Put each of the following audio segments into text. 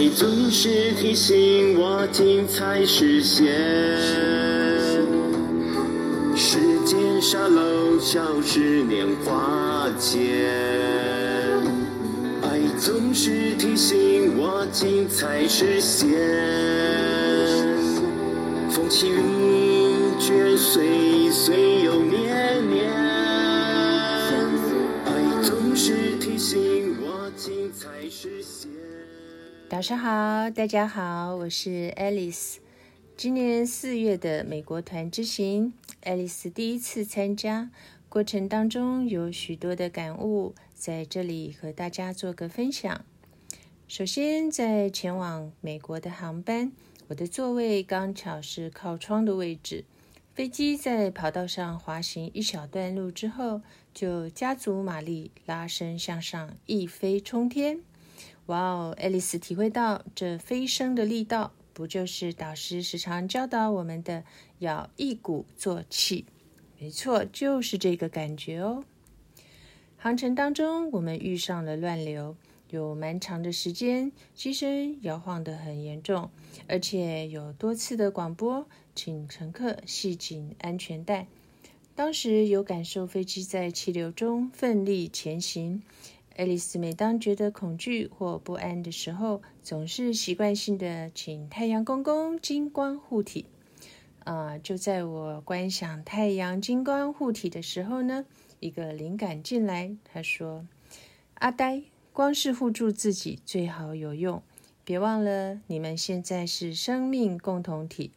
爱总是提醒我精彩实现。时间沙漏，消失年华间。爱总是提醒我精彩实现。风起云卷，岁岁又年年。爱总是提醒我精彩实现。早上好，大家好，我是 Alice。今年四月的美国团之行，Alice 第一次参加，过程当中有许多的感悟，在这里和大家做个分享。首先，在前往美国的航班，我的座位刚巧是靠窗的位置。飞机在跑道上滑行一小段路之后，就加足马力拉升向上，一飞冲天。哇哦，爱丽丝体会到这飞升的力道，不就是导师时常教导我们的要一鼓作气？没错，就是这个感觉哦。航程当中，我们遇上了乱流，有蛮长的时间，机身摇晃得很严重，而且有多次的广播，请乘客系紧安全带。当时有感受飞机在气流中奋力前行。爱丽丝每当觉得恐惧或不安的时候，总是习惯性的请太阳公公金光护体。啊，就在我观想太阳金光护体的时候呢，一个灵感进来，他说：“阿呆，光是护住自己最好有用，别忘了你们现在是生命共同体，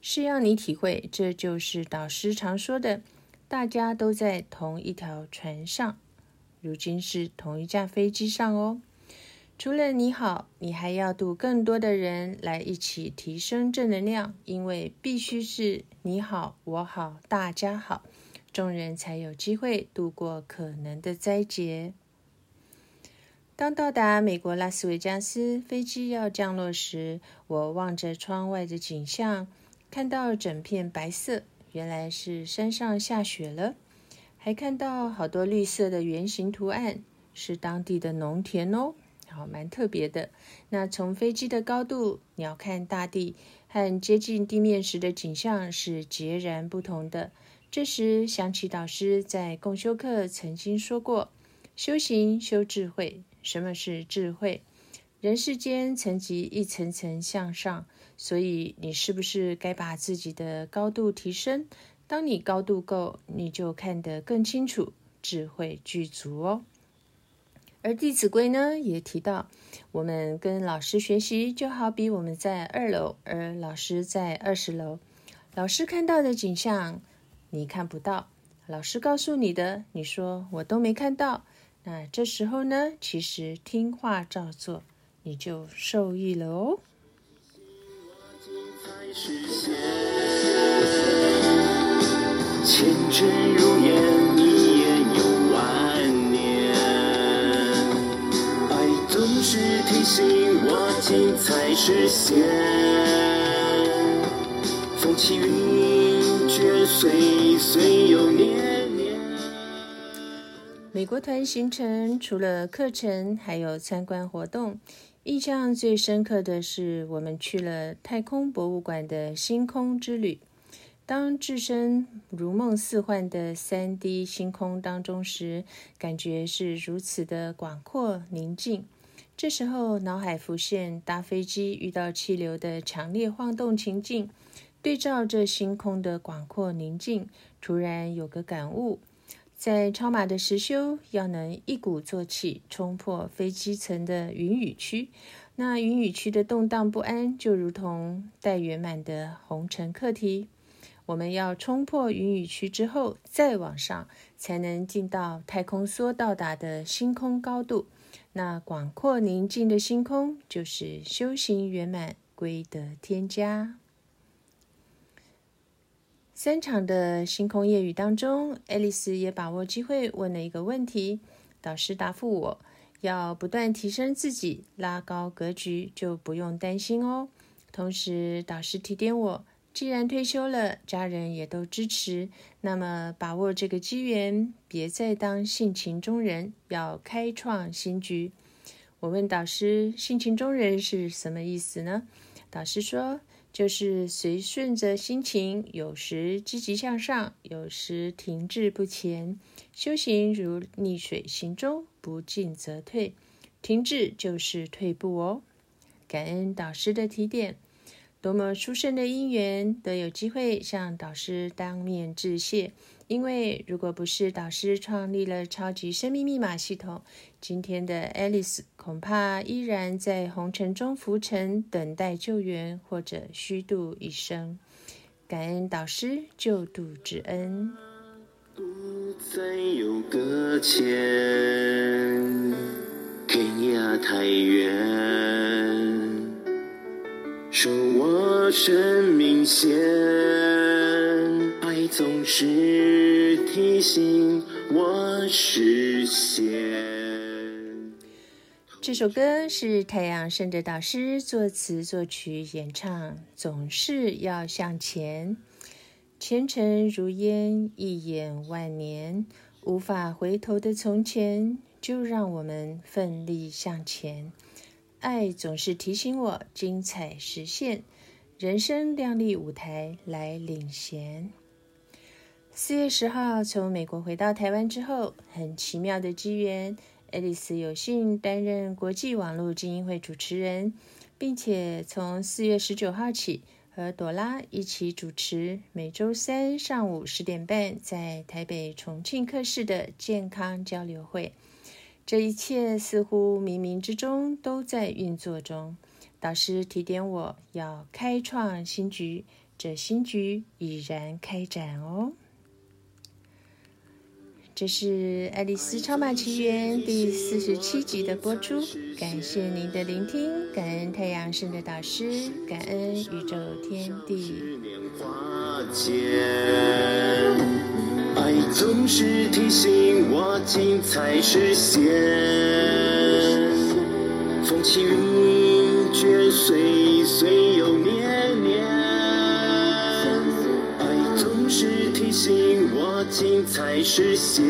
是要你体会，这就是导师常说的，大家都在同一条船上。”如今是同一架飞机上哦。除了你好，你还要度更多的人来一起提升正能量，因为必须是你好、我好、大家好，众人才有机会度过可能的灾劫。当到达美国拉斯维加斯，飞机要降落时，我望着窗外的景象，看到整片白色，原来是山上下雪了。还看到好多绿色的圆形图案，是当地的农田哦，好蛮特别的。那从飞机的高度鸟瞰大地，和接近地面时的景象是截然不同的。这时想起导师在共修课曾经说过：“修行修智慧，什么是智慧？人世间层级一层层向上，所以你是不是该把自己的高度提升？”当你高度够，你就看得更清楚，智慧具足哦。而《弟子规》呢，也提到，我们跟老师学习，就好比我们在二楼，而老师在二十楼。老师看到的景象，你看不到；老师告诉你的，你说我都没看到。那这时候呢，其实听话照做，你就受益了哦。前尘如烟，一眼又万年。爱总是提醒我精彩实现。风起云卷，岁岁又年年。美国团行程除了课程，还有参观活动。印象最深刻的是，我们去了太空博物馆的星空之旅。当置身如梦似幻的三 D 星空当中时，感觉是如此的广阔宁静。这时候，脑海浮现搭飞机遇到气流的强烈晃动情境，对照这星空的广阔宁静，突然有个感悟：在超马的实修，要能一鼓作气冲破飞机层的云雨区。那云雨区的动荡不安，就如同待圆满的红尘课题。我们要冲破云雨区之后，再往上，才能进到太空梭到达的星空高度。那广阔宁静的星空，就是修行圆满归得天家。三场的星空夜雨当中，爱丽丝也把握机会问了一个问题。导师答复我：要不断提升自己，拉高格局，就不用担心哦。同时，导师提点我。既然退休了，家人也都支持，那么把握这个机缘，别再当性情中人，要开创新局。我问导师：“性情中人是什么意思呢？”导师说：“就是随顺着心情，有时积极向上，有时停滞不前。修行如逆水行舟，不进则退，停滞就是退步哦。”感恩导师的提点。多么殊胜的因缘，得有机会向导师当面致谢。因为如果不是导师创立了超级生命密码系统，今天的 Alice 恐怕依然在红尘中浮沉，等待救援或者虚度一生。感恩导师救度之恩。不再有搁浅，天涯太远。守我生命线，爱总是提醒我实现。这首歌是太阳圣的导师作词、作曲、演唱，总是要向前，前程如烟，一眼万年，无法回头的从前，就让我们奋力向前。爱总是提醒我，精彩实现，人生亮丽舞台来领衔。四月十号从美国回到台湾之后，很奇妙的机缘，爱丽丝有幸担任国际网络精英会主持人，并且从四月十九号起和朵拉一起主持每周三上午十点半在台北重庆客室的健康交流会。这一切似乎冥冥之中都在运作中。导师提点我要开创新局，这新局已然开展哦。这是《爱丽丝超马奇缘》第四十七集的播出，感谢您的聆听，感恩太阳神的导师，感恩宇宙天地。爱总是提醒我，精彩实现。风起云卷，岁岁又年年。爱总是提醒我，精彩实现。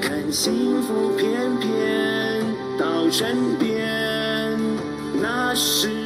看幸福翩翩到身边，那是。